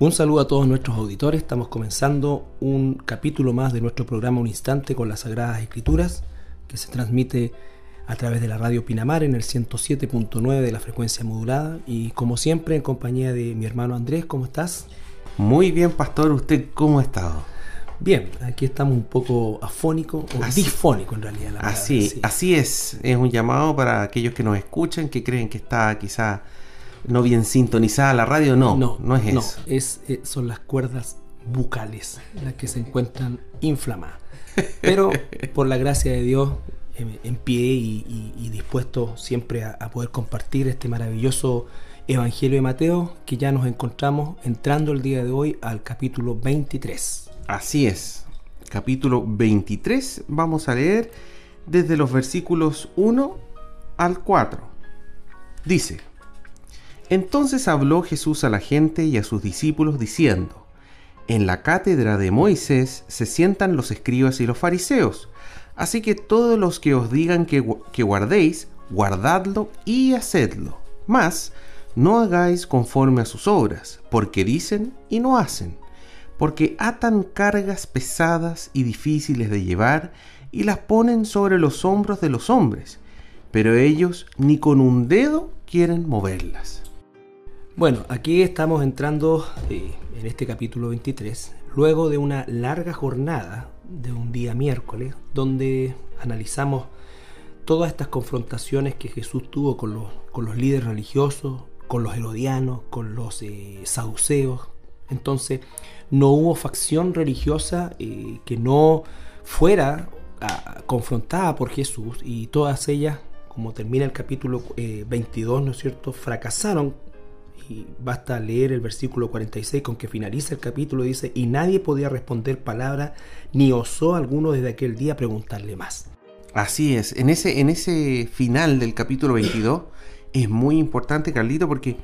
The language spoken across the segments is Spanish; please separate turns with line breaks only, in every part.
Un saludo a todos nuestros auditores. Estamos comenzando un capítulo más de nuestro programa Un Instante con las Sagradas Escrituras, que se transmite a través de la radio Pinamar en el 107.9 de la frecuencia modulada. Y como siempre, en compañía de mi hermano Andrés, ¿cómo estás?
Muy bien, pastor. ¿Usted cómo ha estado?
Bien, aquí estamos un poco afónico o difónico en realidad.
así, así es. Es un llamado para aquellos que nos escuchan, que creen que está quizá no bien sintonizada la radio, no, no, no es eso.
Es, eh, son las cuerdas bucales las que se encuentran inflamadas. Pero por la gracia de Dios, en, pie y, dispuesto siempre a, poder compartir este maravilloso Evangelio de Mateo, que ya nos encontramos entrando el día de hoy al capítulo 23.
Así es, capítulo 23 vamos a leer desde los versículos 1 al 4. Dice, entonces habló Jesús a la gente y a sus discípulos diciendo, En la cátedra de Moisés se sientan los escribas y los fariseos, así que todos los que os digan que, guardéis, guardadlo y hacedlo, mas no hagáis conforme a sus obras, porque dicen y no hacen, porque atan cargas pesadas y difíciles de llevar y las ponen sobre los hombros de los hombres, pero ellos ni con un dedo quieren moverlas.
Bueno, aquí estamos entrando eh, en este capítulo 23, luego de una larga jornada de un día miércoles, donde analizamos todas estas confrontaciones que Jesús tuvo con los, con los líderes religiosos, con los herodianos, con los eh, saduceos. Entonces, no hubo facción religiosa eh, que no fuera ah, confrontada por Jesús y todas ellas, como termina el capítulo 22, ¿no es cierto?, fracasaron y basta leer el versículo 46 con que finaliza el capítulo, dice, y nadie podía responder palabra, ni osó alguno desde aquel día preguntarle más.
Así es, en ese, en ese final del capítulo 22 es muy importante, Carlito, porque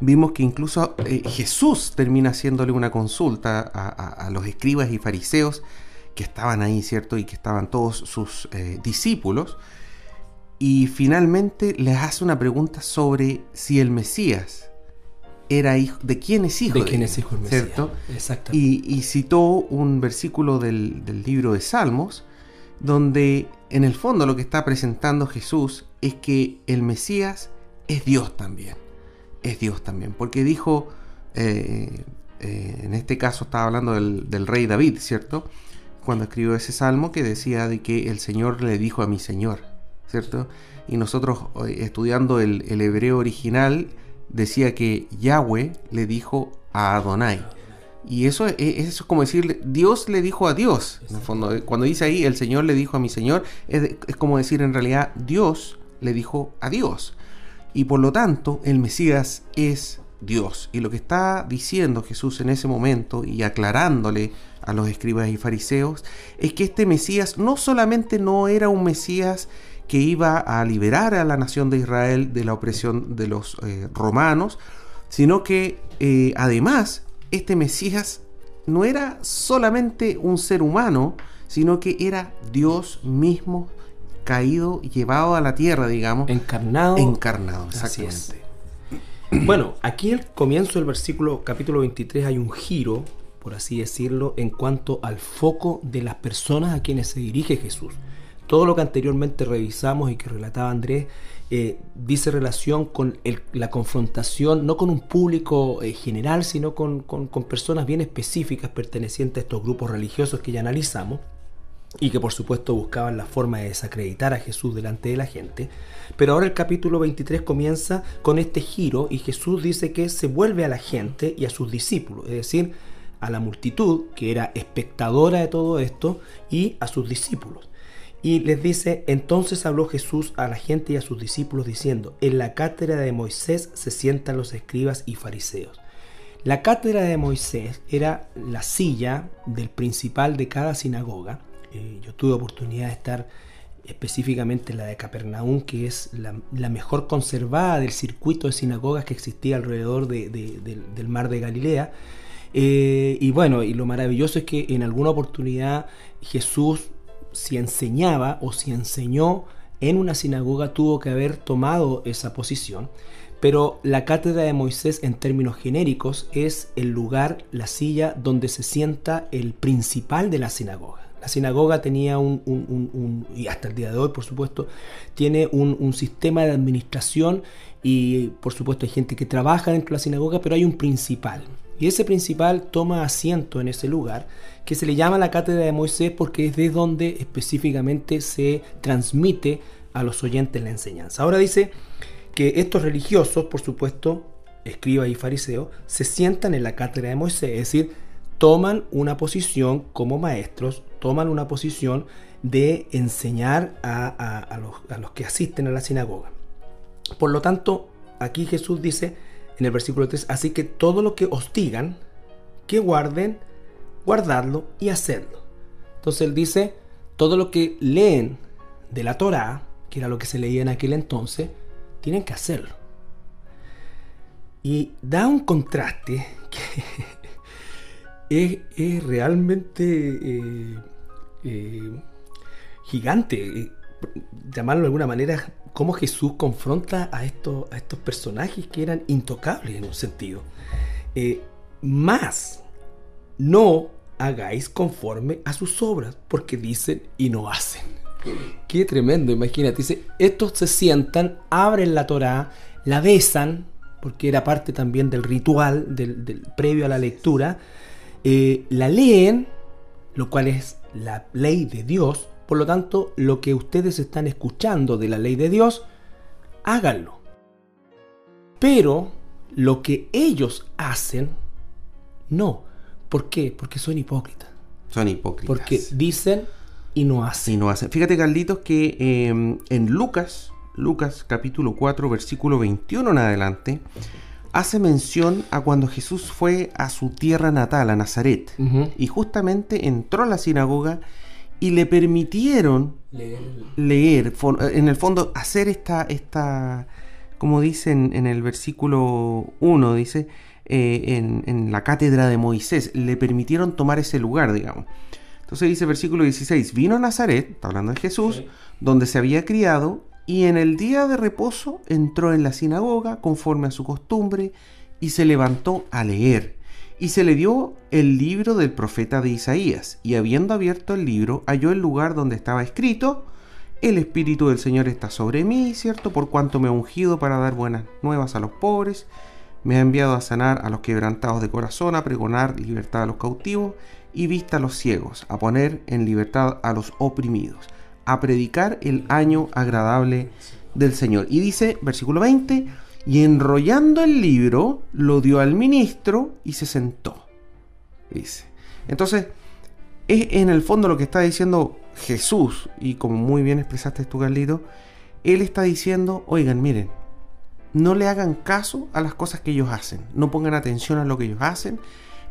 vimos que incluso eh, Jesús termina haciéndole una consulta a, los escribas y fariseos que estaban ahí, ¿cierto? Y que estaban todos sus eh, discípulos. Y finalmente les hace una pregunta sobre si el Mesías era hijo, de quién es hijo.
De, quién es hijo el Mesías. ¿Cierto?
Y, y, citó un versículo del, libro de Salmos, donde en el fondo lo que está presentando Jesús es que el Mesías es Dios también. Es Dios también. Porque dijo, eh, eh, en este caso estaba hablando del, rey David, ¿cierto? Cuando escribió ese salmo que decía de que el Señor le dijo a mi Señor, ¿cierto? Y nosotros eh, estudiando el, el hebreo original, decía que Yahweh le dijo a Adonai. Y eso es, eso es como decir, Dios le dijo a Dios. En el fondo, cuando dice ahí, el Señor le dijo a mi Señor, es, como decir en realidad, Dios le dijo a Dios. Y por lo tanto, el Mesías es Dios. Y lo que está diciendo Jesús en ese momento y aclarándole a los escribas y fariseos es que este Mesías no solamente no era un Mesías que iba a liberar a la nación de Israel de la opresión de los eh, romanos, sino que eh, además este Mesías no era solamente un ser humano, sino que era Dios mismo caído, llevado a la tierra, digamos.
Encarnado.
Encarnado, exactamente.
Bueno, aquí el comienzo del versículo capítulo 23 hay un giro, por así decirlo, en cuanto al foco de las personas a quienes se dirige Jesús. Todo lo que anteriormente revisamos y que relataba Andrés eh, dice relación con la confrontación, no con un público eh, general, sino con, personas bien específicas pertenecientes a estos grupos religiosos que ya analizamos y que por supuesto buscaban la forma de desacreditar a Jesús delante de la gente. Pero ahora el capítulo 23 comienza con este giro y Jesús dice que se vuelve a la gente y a sus discípulos, es decir, a la multitud que era espectadora de todo esto y a sus discípulos. Y les dice, entonces habló Jesús a la gente y a sus discípulos diciendo, en la cátedra de Moisés se sientan los escribas y fariseos. La cátedra de Moisés era la silla del principal de cada sinagoga. Eh, yo tuve oportunidad de estar específicamente en la de Capernaum, que es la, mejor conservada del circuito de sinagogas que existía alrededor del mar de Galilea. Eh, y bueno, y lo maravilloso es que en alguna oportunidad Jesús si enseñaba o si enseñó en una sinagoga tuvo que haber tomado esa posición, pero la cátedra de Moisés en términos genéricos es el lugar, la silla donde se sienta el principal de la sinagoga. La sinagoga tenía un, y hasta el día de hoy por supuesto, tiene un, sistema de administración y por supuesto hay gente que trabaja dentro de la sinagoga, pero hay un principal. Y ese principal toma asiento en ese lugar, que se le llama la cátedra de Moisés porque es de donde específicamente se transmite a los oyentes la enseñanza. Ahora dice que estos religiosos, por supuesto, escriba y fariseo, se sientan en la cátedra de Moisés, es decir, toman una posición como maestros, toman una posición de enseñar a, los, que asisten a la sinagoga. Por lo tanto, aquí Jesús dice en el versículo 3, así que todo lo que os digan, que guarden, guardadlo y hacedlo. Entonces él dice, todo lo que leen de la Torá, que era lo que se leía en aquel entonces, tienen que hacerlo. Y da un contraste que es, realmente eh, eh, gigante, eh, llamarlo de alguna manera, cómo Jesús confronta a estos, personajes que eran intocables en un sentido. más, no hagáis conforme a sus obras, porque dicen y no hacen. Qué tremendo, imagínate. Dice, estos se sientan, abren la Torá, la besan, porque era parte también del ritual, previo a la lectura, eh, la leen, lo cual es la ley de Dios, por lo tanto, lo que ustedes están escuchando de la ley de Dios, háganlo. Pero lo que ellos hacen, no. ¿Por qué? Porque son hipócritas.
Son hipócritas.
Porque dicen y no hace.
Y no hace. Fíjate, Carlitos, que em, en Lucas, Lucas capítulo 4, versículo 21 en adelante, hace mención a cuando Jesús fue a su tierra natal, a Nazaret, y justamente entró a la sinagoga y le permitieron leer, en el fondo hacer esta, esta como dicen en el versículo 1, dice, eh, en, en la cátedra de Moisés, le permitieron tomar ese lugar, digamos. Entonces dice versículo 16, vino a Nazaret, está hablando de Jesús, donde se había criado, y en el día de reposo entró en la sinagoga conforme a su costumbre, y se levantó a leer. Y se le dio el libro del profeta de Isaías, y habiendo abierto el libro, halló el lugar donde estaba escrito, el Espíritu del Señor está sobre mí, ¿cierto? Por cuanto me ha ungido para dar buenas nuevas a los pobres, me ha enviado a sanar a los quebrantados de corazón, a pregonar libertad a los cautivos y vista a los ciegos, a poner en libertad a los oprimidos, a predicar el año agradable del Señor. Y dice, versículo 20, y enrollando el libro, lo dio al ministro y se sentó. Dice. Entonces, es en el fondo lo que está diciendo Jesús, y como muy bien expresaste tú, Carlito, Él está diciendo, oigan, miren, no le hagan caso a las cosas que ellos hacen, no pongan atención a lo que ellos hacen,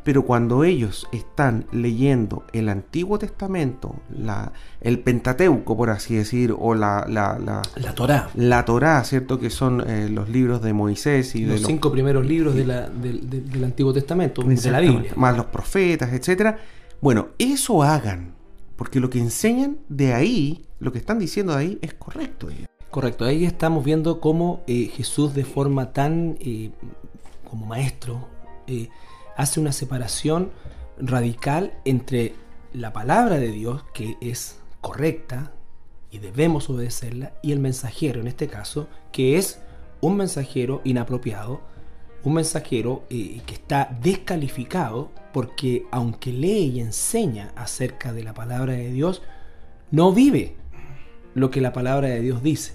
pero cuando ellos están leyendo el Antiguo Testamento, la, el Pentateuco, por así decir, o la... La,
la, la Torá.
La Torá, ¿cierto? Que son eh, los libros de Moisés y
los
de
cinco primeros libros de del Antiguo Testamento, de la Biblia.
Más los profetas, etcétera. Bueno, eso hagan, porque lo que enseñan de ahí, lo que están diciendo de ahí, es correcto.
Correcto, ahí estamos viendo cómo eh, Jesús de forma tan eh, como maestro hace una separación radical entre la palabra de Dios, que es correcta y debemos obedecerla, y el mensajero, en este caso, que es un mensajero inapropiado, un mensajero eh, que está descalificado porque aunque lee y enseña acerca de la palabra de Dios, no vive lo que la palabra de Dios dice.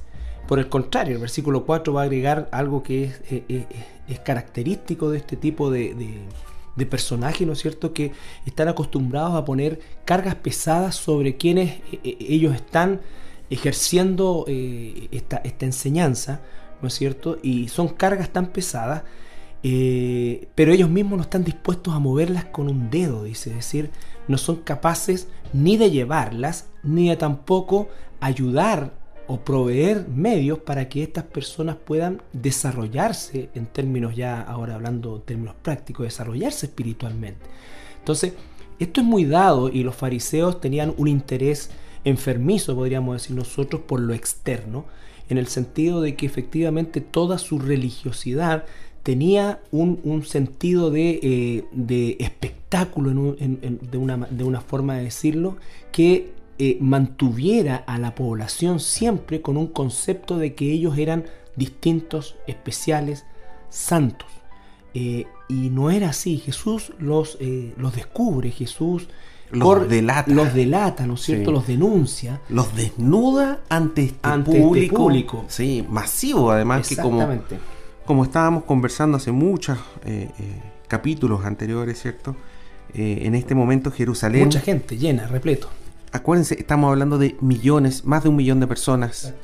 Por el contrario, el versículo 4 va a agregar algo que es, eh, eh, característico de este tipo de, de personajes, ¿no es cierto?, que están acostumbrados a poner cargas pesadas sobre quienes eh, eh, ellos están ejerciendo eh, esta, enseñanza, ¿no es cierto? Y son cargas tan pesadas, pero ellos mismos no están dispuestos a moverlas con un dedo, dice, es decir, no son capaces ni de llevarlas, ni de tampoco ayudar o proveer medios para que estas personas puedan desarrollarse en términos ya, ahora hablando en términos prácticos, desarrollarse espiritualmente. Entonces, esto es muy dado y los fariseos tenían un interés enfermizo, podríamos decir nosotros, por lo externo. en el sentido de que efectivamente toda su religiosidad tenía un, sentido de, eh, espectáculo, de, una, forma de decirlo, que eh, mantuviera a la población siempre con un concepto de que ellos eran distintos, especiales, santos. Eh, y no era así, Jesús los, los descubre, Jesús
los delata.
Los delata, ¿no es cierto? Los denuncia.
Los desnuda ante este,
este público, público.
Sí, masivo además que como como estábamos conversando hace muchos eh, eh, capítulos anteriores, ¿cierto? Eh, en este momento Jerusalén...
Mucha gente, llena, repleto.
Acuérdense, estamos hablando de millones, más de un millón de personas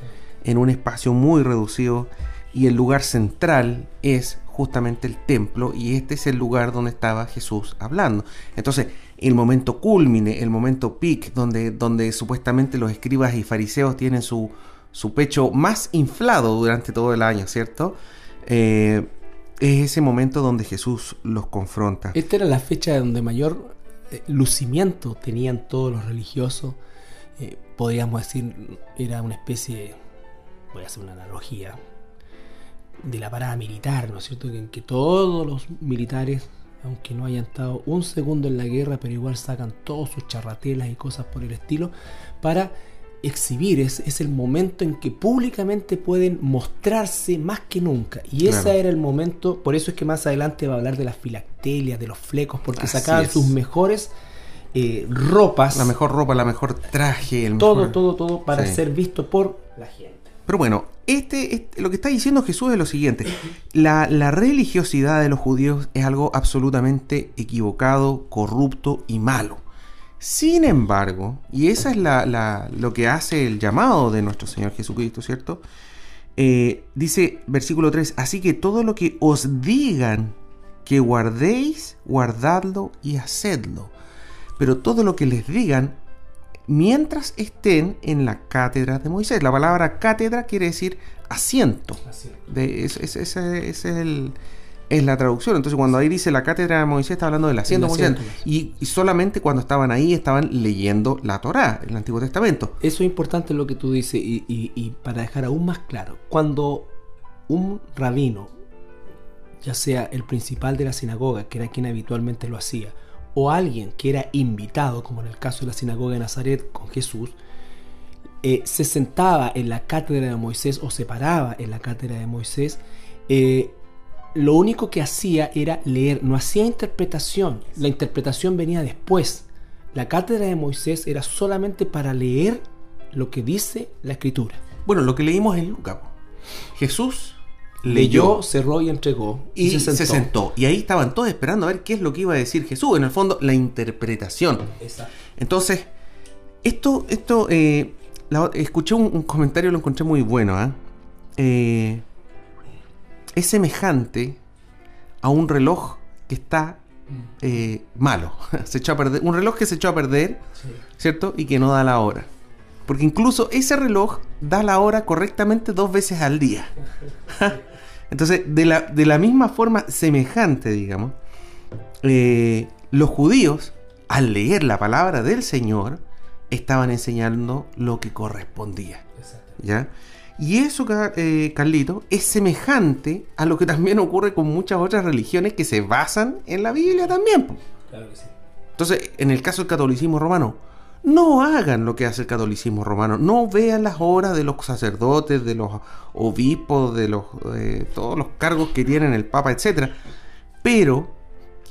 en un espacio muy reducido y el lugar central es justamente el templo y este es el lugar donde estaba Jesús hablando. Entonces, el momento culmine, el momento peak, donde, donde supuestamente los escribas y fariseos tienen su, su pecho más inflado durante todo el año, ¿cierto? Eh, es ese momento donde Jesús los confronta.
Esta era la fecha donde mayor lucimiento tenían todos los religiosos. Eh, podríamos decir, era una especie, voy a hacer una analogía, de la parada militar, ¿no es cierto? En que todos los militares, aunque no hayan estado un segundo en la guerra, pero igual sacan todos sus charratelas y cosas por el estilo, para exhibir, es, es, el momento en que públicamente pueden mostrarse más que nunca. Y ese era el momento, por eso es que más adelante va a hablar de las filactelias, de los flecos, porque sacaban sus mejores eh, ropas.
La mejor ropa, la mejor traje, el
todo, todo, todo para ser visto por la gente.
Pero bueno, este, este, lo que está diciendo Jesús es lo siguiente. La, la religiosidad de los judíos es algo absolutamente equivocado, corrupto y malo. Sin embargo, y esa es la, lo que hace el llamado de nuestro Señor Jesucristo, ¿cierto? Eh, dice versículo 3, así que todo lo que os digan que guardéis, guardadlo y hacedlo. Pero todo lo que les digan, mientras estén en la cátedra de Moisés. La palabra cátedra quiere decir asiento. De, ese es el es la traducción. Entonces, cuando ahí dice la cátedra de Moisés, está hablando del asiento de Moisés. Y, solamente cuando estaban ahí estaban leyendo la Torá, el Antiguo Testamento.
Eso es importante lo que tú dices. Y, para dejar aún más claro, cuando un rabino, ya sea el principal de la sinagoga, que era quien habitualmente lo hacía, o alguien que era invitado, como en el caso de la sinagoga de Nazaret con Jesús, eh, se sentaba en la cátedra de Moisés o se paraba en la cátedra de Moisés, eh, lo único que hacía era leer, no hacía interpretación. La interpretación venía después. La cátedra de Moisés era solamente para leer lo que dice la escritura.
Bueno, lo que leímos en Lucas. Jesús
leyó, cerró y entregó.
Y, se, sentó. Y ahí estaban todos esperando a ver qué es lo que iba a decir Jesús. En el fondo, la interpretación. Exacto. Entonces, esto, esto, eh, escuché un, comentario, lo encontré muy bueno. ¿ah? ¿eh? Es semejante a un reloj que está eh, malo. se echó a perder, un reloj que se echó a perder, ¿cierto? Y que no da la hora. Porque incluso ese reloj da la hora correctamente dos veces al día. Entonces, de la, de la, misma forma semejante, digamos, eh, los judíos, al leer la palabra del Señor, estaban enseñando lo que correspondía. ¿Ya? Y eso, eh, Carlito, es semejante a lo que también ocurre con muchas otras religiones que se basan en la Biblia también. Claro que sí. Entonces, en el caso del catolicismo romano, no hagan lo que hace el catolicismo romano. No vean las horas de los sacerdotes, de los obispos, de los eh, todos los cargos que tienen el Papa, etc. Pero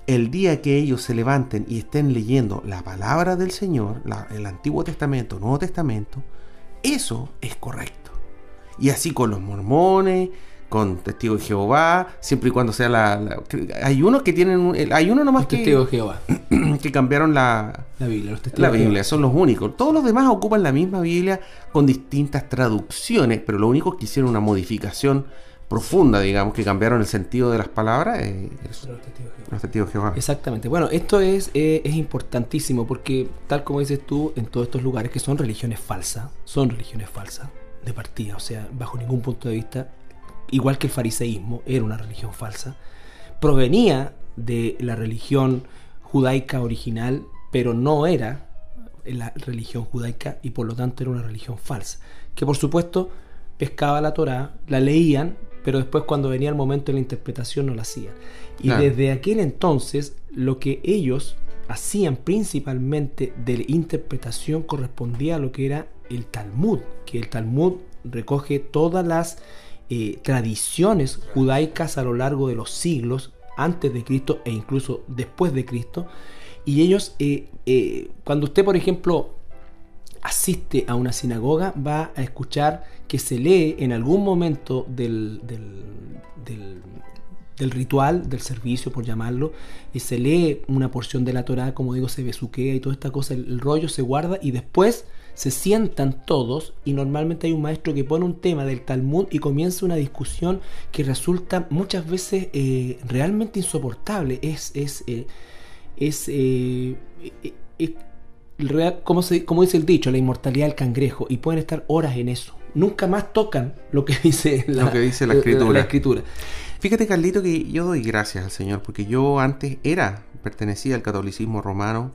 el día que ellos se levanten y estén leyendo la palabra del Señor, el Antiguo Testamento, Nuevo Testamento, eso es correcto. Y así con los mormones, con testigos de Jehová, siempre y cuando sea la... hay unos que tienen... Hay uno nomás
que... Testigos de Jehová.
que cambiaron la...
La Biblia, los
testigos La Biblia, son los únicos. Todos los demás ocupan la misma Biblia con distintas traducciones, pero lo único que hicieron una modificación profunda, digamos, que cambiaron el sentido de las palabras, eh, los, testigos de Jehová.
Exactamente. Bueno, esto es, eh, es importantísimo porque, tal como dices tú, en todos estos lugares que son religiones falsas, son religiones falsas, de partida, o sea, bajo ningún punto de vista, igual que el fariseísmo, era una religión falsa, provenía de la religión judaica original, pero no era la religión judaica y por lo tanto era una religión falsa, que por supuesto pescaba la Torá, la leían, pero después cuando venía el momento de la interpretación no la hacían. Y desde aquel entonces lo que ellos hacían principalmente de interpretación correspondía a lo que era el Talmud, que el Talmud recoge todas las eh, tradiciones judaicas a lo largo de los siglos antes de Cristo e incluso después de Cristo. Y ellos, eh, eh, cuando usted, por ejemplo, asiste a una sinagoga, va a escuchar que se lee en algún momento del, del, ritual, del servicio, por llamarlo, y se lee una porción de la Torah, como digo, se besuquea y toda esta cosa, el rollo se guarda y después se sientan todos y normalmente hay un maestro que pone un tema del Talmud y comienza una discusión que resulta muchas veces eh, realmente insoportable. Es, es, eh, es, eh, como, se, como dice el dicho, la inmortalidad del cangrejo y pueden estar horas en eso. Nunca más tocan lo que dice
la, lo que dice la escritura. la escritura. Fíjate, Carlito, que yo doy gracias al Señor porque yo antes era, pertenecía al catolicismo romano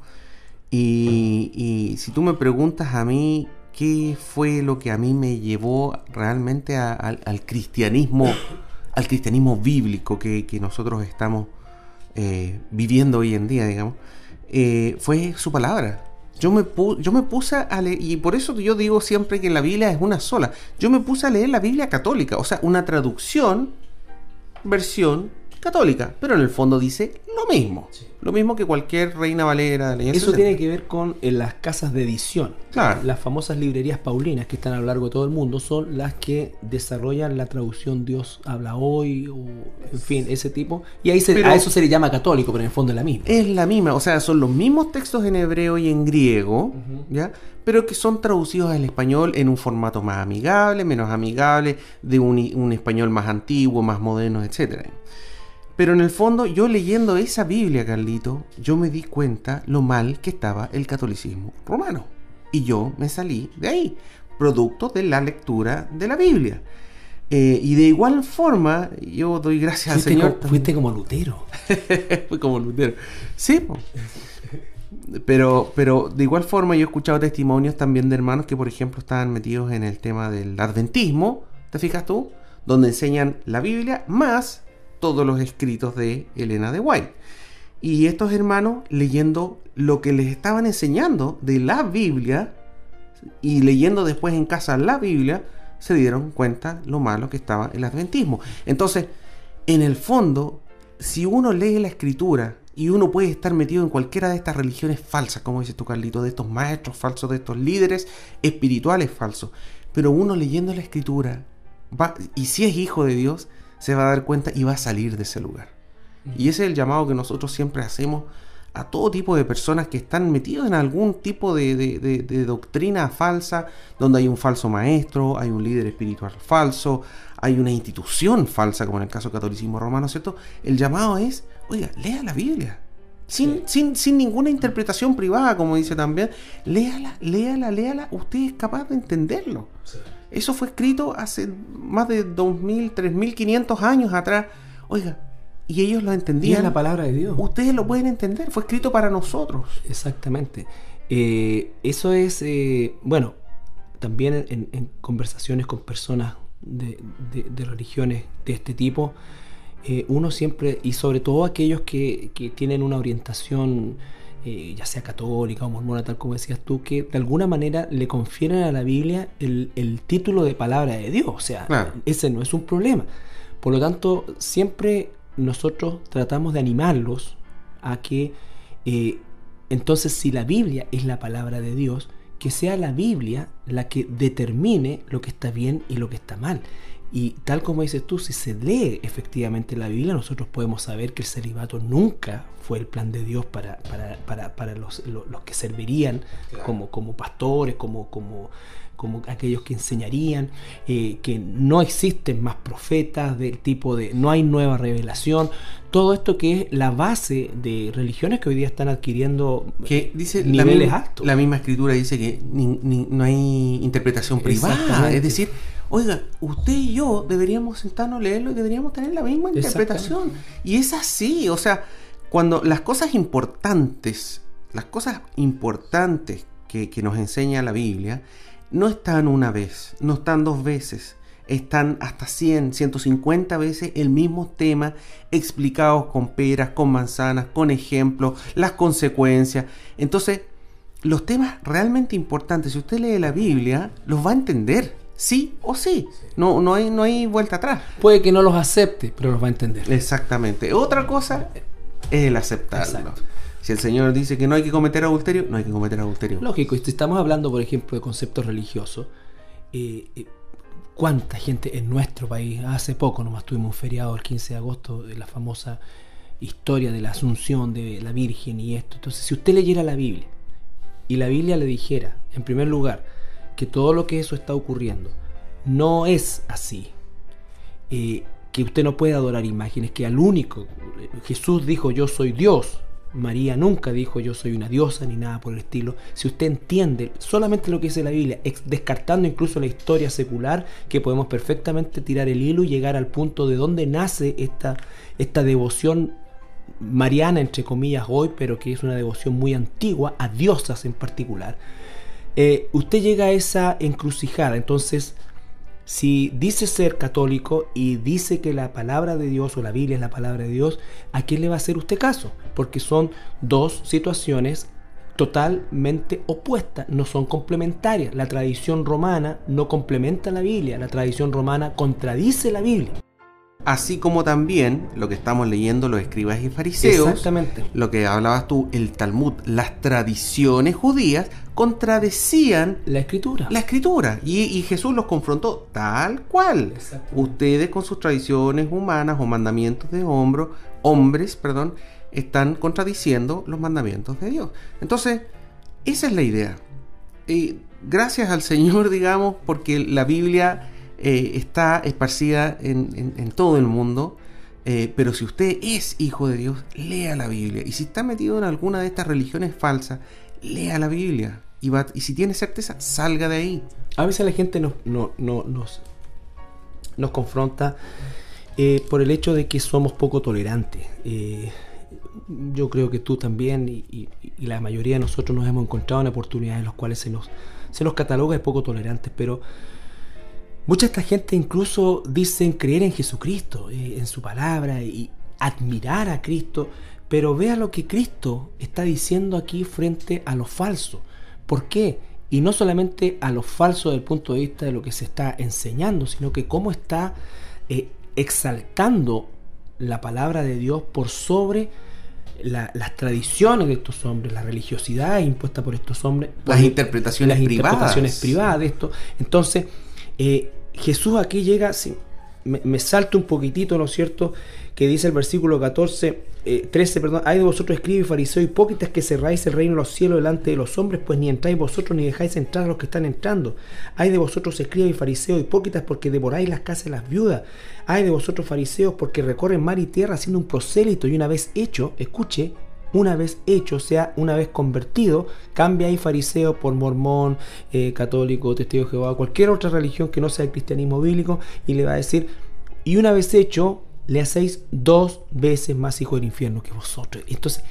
y, si tú me preguntas a mí qué fue lo que a mí me llevó realmente al cristianismo, al cristianismo bíblico que, nosotros estamos eh, viviendo hoy en día, digamos, eh, fue su palabra. Yo me, yo me puse a leer, y por eso yo digo siempre que la Biblia es una sola. Yo me puse a leer la Biblia católica, o sea, una traducción, versión católica, pero en el fondo dice lo mismo. Lo mismo que cualquier Reina Valera.
Eso tiene que ver con las casas de edición.
Claro.
Las famosas librerías paulinas que están a lo largo de todo el mundo son las que desarrollan la traducción Dios habla hoy, o en fin, ese tipo. Y ahí a eso se le llama católico, pero en el fondo es la misma.
Es la misma, o sea, son los mismos textos en hebreo y en griego, ¿ya? Pero que son traducidos al español en un formato más amigable, menos amigable, de un, un español más antiguo, más moderno, etcétera. Pero en el fondo, yo leyendo esa Biblia, Carlito, yo me di cuenta lo mal que estaba el catolicismo romano. Y yo me salí de ahí, producto de la lectura de la Biblia. Eh, y de igual forma, yo doy gracias al Señor.
fuiste como Lutero.
Fui como Lutero. Sí, pero, pero de igual forma yo he escuchado testimonios también de hermanos que, por ejemplo, estaban metidos en el tema del adventismo, ¿te fijas tú? Donde enseñan la Biblia más todos los escritos de Elena de White. Y estos hermanos leyendo lo que les estaban enseñando de la Biblia y leyendo después en casa la Biblia, se dieron cuenta lo malo que estaba el adventismo. Entonces, en el fondo, si uno lee la escritura y uno puede estar metido en cualquiera de estas religiones falsas, como dices tú, Carlito, de estos maestros falsos, de estos líderes espirituales falsos, pero uno leyendo la escritura, va, y si es hijo de Dios, se va a dar cuenta y va a salir de ese lugar. Y ese es el llamado que nosotros siempre hacemos a todo tipo de personas que están metidos en algún tipo de, doctrina falsa, donde hay un falso maestro, hay un líder espiritual falso, hay una institución falsa, como en el caso del catolicismo romano, ¿cierto? El llamado es, oiga, lea la Biblia. Sin, sin, sin, ninguna interpretación privada, como dice también, léala, léala, léala, usted es capaz de entenderlo. Eso fue escrito hace más de 2.000, 3.500 años atrás. Oiga, y ellos lo entendían. Y
es la palabra de Dios.
Ustedes lo pueden entender, fue escrito para nosotros.
Exactamente. Eh, eso es, eh, bueno, también en, conversaciones con personas de, religiones de este tipo, eh, uno siempre, y sobre todo aquellos que, que tienen una orientación eh, ya sea católica o mormona, tal como decías tú, que de alguna manera le confieren a la Biblia el, título de palabra de Dios. O sea, ese no es un problema. Por lo tanto, siempre nosotros tratamos de animarlos a que eh, entonces si la Biblia es la palabra de Dios, que sea la Biblia la que determine lo que está bien y lo que está mal. Y tal como dices tú, si se lee efectivamente la Biblia, nosotros podemos saber que el celibato nunca fue el plan de Dios para, para, los, que servirían como, como pastores, como, como, como aquellos que enseñarían, eh, que no existen más profetas del tipo de no hay nueva revelación, todo esto que es la base de religiones que hoy día están adquiriendo
que dice niveles altos. La misma escritura dice que no hay interpretación privada, es decir, oiga, usted y yo deberíamos sentarnos a leerlo y deberíamos tener la misma interpretación. Y es así, o sea, cuando las cosas importantes, las cosas importantes que, nos enseña la Biblia, no están una vez, no están dos veces, están hasta 100, 150 veces el mismo tema explicados con peras, con manzanas, con ejemplos, las consecuencias. Entonces, los temas realmente importantes, si usted lee la Biblia, los va a entender. Sí o sí. No, no, hay, no hay vuelta atrás.
Puede que no los acepte, pero los va a entender.
Exactamente. Otra cosa es el aceptarlo. Si el Señor dice que no hay que cometer adulterio, no hay que cometer adulterio.
Lógico, y si estamos hablando, por ejemplo, de conceptos religiosos, eh, eh, ¿cuánta gente en nuestro país, hace poco nomás tuvimos un feriado el 15 de agosto de la famosa historia de la asunción de la Virgen y esto? Entonces, si usted leyera la Biblia y la Biblia le dijera, en primer lugar, que todo lo que eso está ocurriendo no es así, eh, que usted no puede adorar imágenes, que al único, Jesús dijo yo soy Dios, María nunca dijo yo soy una diosa ni nada por el estilo. Si usted entiende solamente lo que dice la Biblia, descartando incluso la historia secular, que podemos perfectamente tirar el hilo y llegar al punto de dónde nace esta, esta devoción mariana, entre comillas, hoy, pero que es una devoción muy antigua, a diosas en particular, eh, usted llega a esa encrucijada. Entonces, si dice ser católico y dice que la palabra de Dios o la Biblia es la palabra de Dios, ¿a quién le va a hacer usted caso? Porque son dos situaciones totalmente opuestas, no son complementarias. La tradición romana no complementa la Biblia, la tradición romana contradice la Biblia
así como también lo que estamos leyendo los escribas y fariseos,
Exactamente.
lo que hablabas tú, el Talmud, las tradiciones judías contradecían
la escritura.
La escritura. Y, Jesús los confrontó tal cual. Ustedes con sus tradiciones humanas o mandamientos de hombro, hombres, perdón, están contradiciendo los mandamientos de Dios. Entonces, esa es la idea. Y gracias al Señor, digamos, porque la Biblia eh, está esparcida en, todo el mundo. Eh, pero si usted es hijo de Dios, lea la Biblia. Y si está metido en alguna de estas religiones falsas, lea la Biblia. Y, va, y si tiene certeza, salga de ahí.
A veces la gente nos, no, nos, nos confronta eh, por el hecho de que somos poco tolerantes. yo creo que tú también y, y, la mayoría de nosotros nos hemos encontrado en oportunidades en las cuales se nos, se nos cataloga de poco tolerantes, pero Mucha esta gente incluso dicen creer en Jesucristo, eh, en su palabra y admirar a Cristo, pero vea lo que Cristo está diciendo aquí frente a lo falso. ¿Por qué? Y no solamente a lo falso desde el punto de vista de lo que se está enseñando, sino que cómo está eh, exaltando la palabra de Dios por sobre las tradiciones de estos hombres, la religiosidad impuesta por estos hombres,
las interpretaciones
las
privadas.
interpretaciones privadas de esto. Entonces, eh, Jesús aquí llega, me, salto un poquitito, ¿no es cierto? Que dice el versículo 14, 13, eh, perdón, hay de vosotros escribes fariseos hipócritas que cerráis el reino de los cielos delante de los hombres, pues ni entráis vosotros ni dejáis entrar a los que están entrando. Hay de vosotros escribas y fariseos hipócritas porque devoráis las casas de las viudas. Hay de vosotros fariseos porque recorren mar y tierra haciendo un prosélito y una vez hecho, escuche, una vez hecho, o sea, una vez convertido, cambia ahí fariseo por mormón, eh, católico, testigo de Jehová, cualquier otra religión que no sea el cristianismo bíblico, y le va a decir, y una vez hecho, le hacéis dos veces más hijo del infierno que vosotros. Entonces,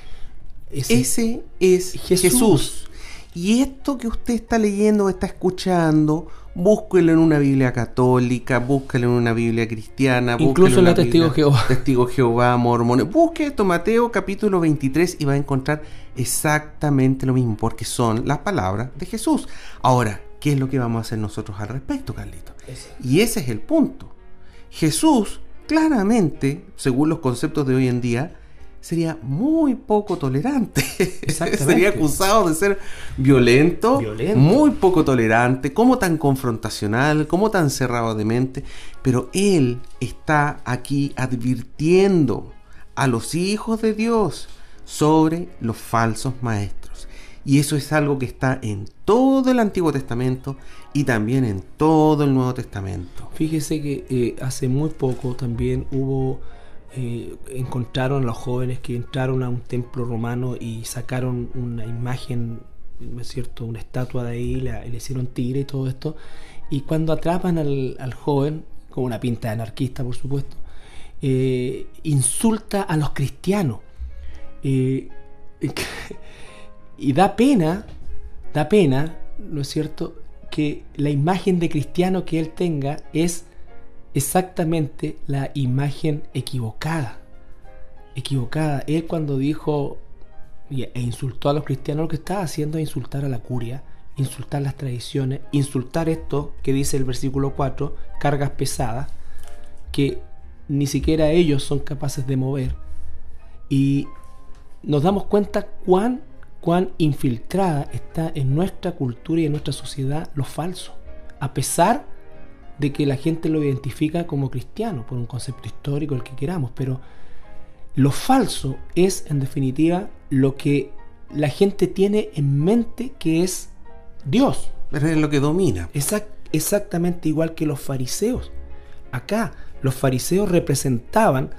ese, es Jesús. Y esto que usted está leyendo, está escuchando, búsquelo en una Biblia católica, búsquelo en una Biblia cristiana,
incluso en la Testigo Jehová.
Testigo Jehová, mormones. Busque esto, Mateo capítulo 23 y va a encontrar exactamente lo mismo, porque son las palabras de Jesús. Ahora, ¿qué es lo que vamos a hacer nosotros al respecto, Carlito? Y ese es el punto. Jesús, claramente, según los conceptos de hoy en día, sería muy poco tolerante. sería acusado de ser violento, muy poco tolerante, como tan confrontacional, como tan cerrado de mente. Pero él está aquí advirtiendo a los hijos de Dios sobre los falsos maestros. Y eso es algo que está en todo el Antiguo Testamento y también en todo el Nuevo Testamento.
Fíjese que eh, hace muy poco también hubo eh, encontraron a los jóvenes que entraron a un templo romano y sacaron una imagen, ¿no es cierto?, una estatua de ahí, le hicieron tigre y todo esto. Y cuando atrapan al, joven, con una pinta de anarquista, por supuesto, eh, insulta a los cristianos. Eh, y da pena, da pena, ¿no es cierto?, que la imagen de cristiano que él tenga es exactamente la imagen equivocada. Equivocada. Él cuando dijo e insultó a los cristianos, lo que estaba haciendo es insultar a la curia, insultar las tradiciones, insultar esto que dice el versículo 4, cargas pesadas, que ni siquiera ellos son capaces de mover. Y nos damos cuenta cuán, cuán infiltrada está en nuestra cultura y en nuestra sociedad lo falso. A pesar de que la gente lo identifica como cristiano, por un concepto histórico, el que queramos, pero lo falso es, en definitiva, lo que la gente tiene en mente que es Dios.
Pero es lo que domina.
exactamente igual que los fariseos. Acá, los fariseos representaban,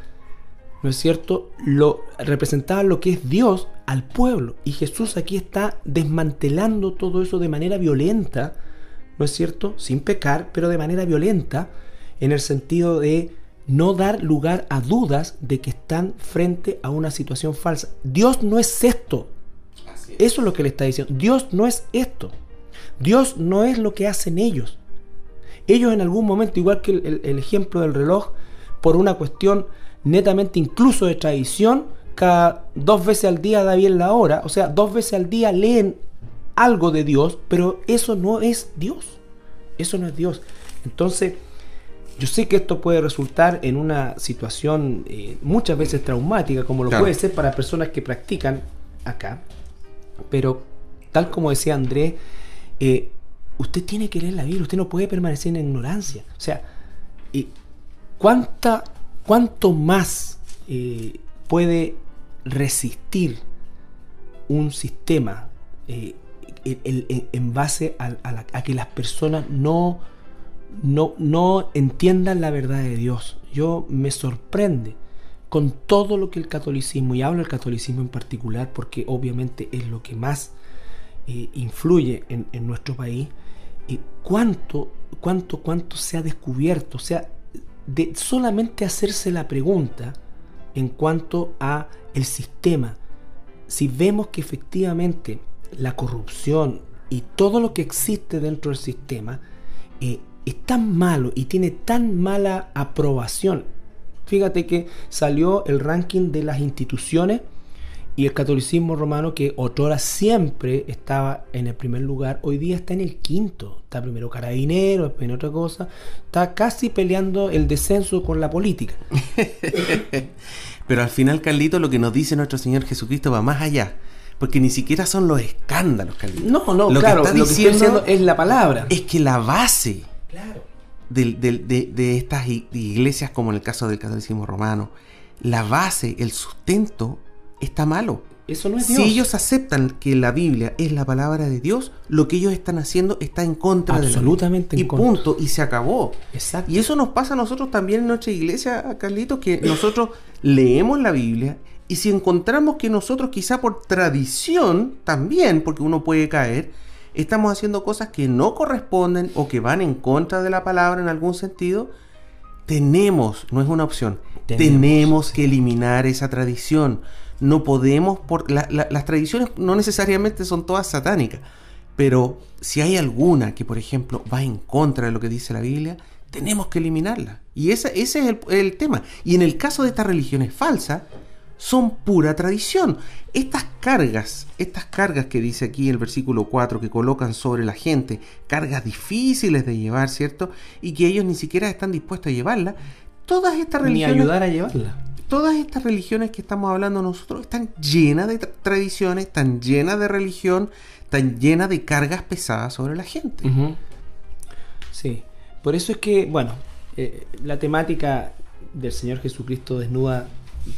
¿no es cierto? Lo, representaban lo que es Dios al pueblo. Y Jesús aquí está desmantelando todo eso de manera violenta, ¿no es cierto? Sin pecar, pero de manera violenta, en el sentido de no dar lugar a dudas de que están frente a una situación falsa. Dios no es esto. Eso es lo que le está diciendo. Dios no es esto. Dios no es lo que hacen ellos. Ellos en algún momento, igual que el, ejemplo del reloj, por una cuestión netamente incluso de tradición, cada dos veces al día da bien la hora, o sea, dos veces al día leen algo de Dios, pero eso no es Dios. Eso no es Dios. Entonces, yo sé que esto puede resultar en una situación eh, muchas veces traumática, como lo puede ser para personas que practican acá, pero tal como decía Andrés, eh, usted tiene que leer la Biblia, usted no puede permanecer en ignorancia. O sea, eh, ¿cuánta, ¿cuánto más puede resistir un sistema en, base a que las personas no no, no entiendan la verdad de Dios. Yo me sorprende con todo lo que el catolicismo, y hablo del catolicismo en particular porque obviamente es lo que más eh, influye en, nuestro país, y cuánto, cuánto, cuánto se ha descubierto, o sea, de solamente hacerse la pregunta en cuanto a el sistema, si vemos que efectivamente la corrupción y todo lo que existe dentro del sistema eh, es tan malo y tiene tan mala aprobación. Fíjate que salió el ranking de las instituciones y el catolicismo romano, que otrora siempre estaba en el primer lugar, hoy día está en el quinto. Está primero carabinero, después en otra cosa. Está casi peleando el descenso con la política.
Pero al final, Carlito, lo que nos dice nuestro Señor Jesucristo va más allá. Porque ni siquiera son los escándalos, Carlito.
No, no, lo claro, que está diciendo es la palabra.
Es que la base de, estas iglesias, como en el caso del catolicismo romano, la base, el sustento, está malo.
Eso no es
Si ellos aceptan que la Biblia es la palabra de Dios, lo que ellos están haciendo está en contra
de Absolutamente
Y punto, y se acabó.
Exacto.
Y eso nos pasa a nosotros también en nuestra iglesia, Carlitos, que nosotros leemos la Biblia y si encontramos que nosotros quizá por tradición también, porque uno puede caer, estamos haciendo cosas que no corresponden o que van en contra de la palabra en algún sentido, tenemos, no es una opción, tenemos, que eliminar esa tradición. No podemos, por, las tradiciones no necesariamente son todas satánicas, pero si hay alguna que, por ejemplo, va en contra de lo que dice la Biblia, tenemos que eliminarla. Y ese, ese es el, el tema. Y en el caso de estas religiones falsas, son pura tradición. Estas cargas, estas cargas que dice aquí el versículo 4 que colocan sobre la gente, cargas difíciles de llevar, ¿cierto? Y que ellos ni siquiera están dispuestos a llevarla. Todas estas religiones...
Ni ayudar a llevarla.
Todas estas religiones que estamos hablando nosotros están llenas de tradiciones, están llenas de religión, están llenas de cargas pesadas sobre la gente.
Sí, por eso es que, bueno, eh, la temática del Señor Jesucristo desnuda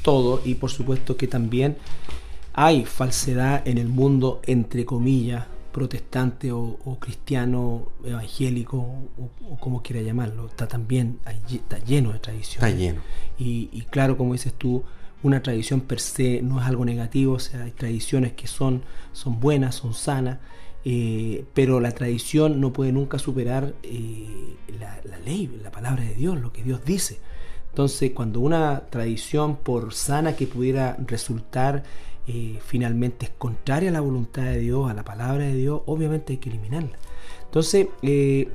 todo y por supuesto que también hay falsedad en el mundo, entre comillas, protestante o, cristiano, evangélico o, como quiera llamarlo. Está también está lleno de tradiciones.
Está lleno.
Y, claro, como dices tú, una tradición per se no es algo negativo, o sea, hay tradiciones que son, son buenas, son sanas, eh, pero la tradición no puede nunca superar eh, la, la, ley, la palabra de Dios, lo que Dios dice. Entonces, cuando una tradición, por sana que pudiera resultar, eh, finalmente es contraria a la voluntad de Dios, a la palabra de Dios, obviamente hay que eliminarla. Entonces, eh,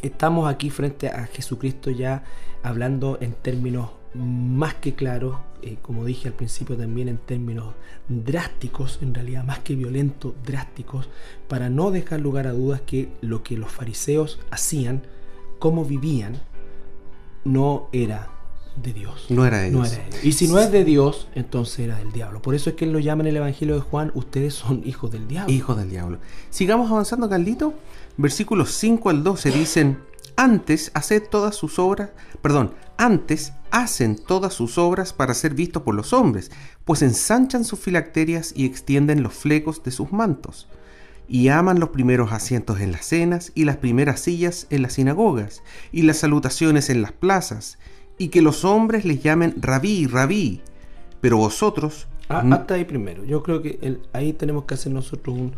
estamos aquí frente a Jesucristo ya hablando en términos más que claros, eh, como dije al principio también en términos drásticos, en realidad más que violentos, drásticos, para no dejar lugar a dudas que lo que los fariseos hacían, cómo vivían, no era de Dios.
No era de Dios.
Y si no es de Dios, entonces era del diablo. Por eso es que él lo llama en el Evangelio de Juan, ustedes son hijos del diablo.
Hijos del diablo. Sigamos avanzando, Caldito. Versículos 5 al 12 dicen, antes haced todas sus obras, perdón, antes hacen todas sus obras para ser vistos por los hombres, pues ensanchan sus filacterias y extienden los flecos de sus mantos y aman los primeros asientos en las cenas y las primeras sillas en las sinagogas y las salutaciones en las plazas y que los hombres les llamen rabí, rabí. Pero vosotros...
Ah, hasta ahí primero. Yo creo que ahí tenemos que hacer nosotros un,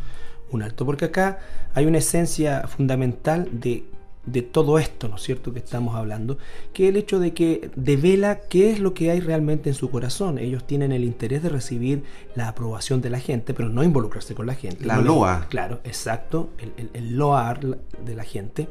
un alto, porque acá hay una esencia fundamental de, de, todo esto, ¿no es cierto?, que estamos hablando, que el hecho de que devela qué es lo que hay realmente en su corazón. Ellos tienen el interés de recibir la aprobación de la gente, pero no involucrarse con la gente.
La loa.
Claro, exacto, el, el, el loar de la gente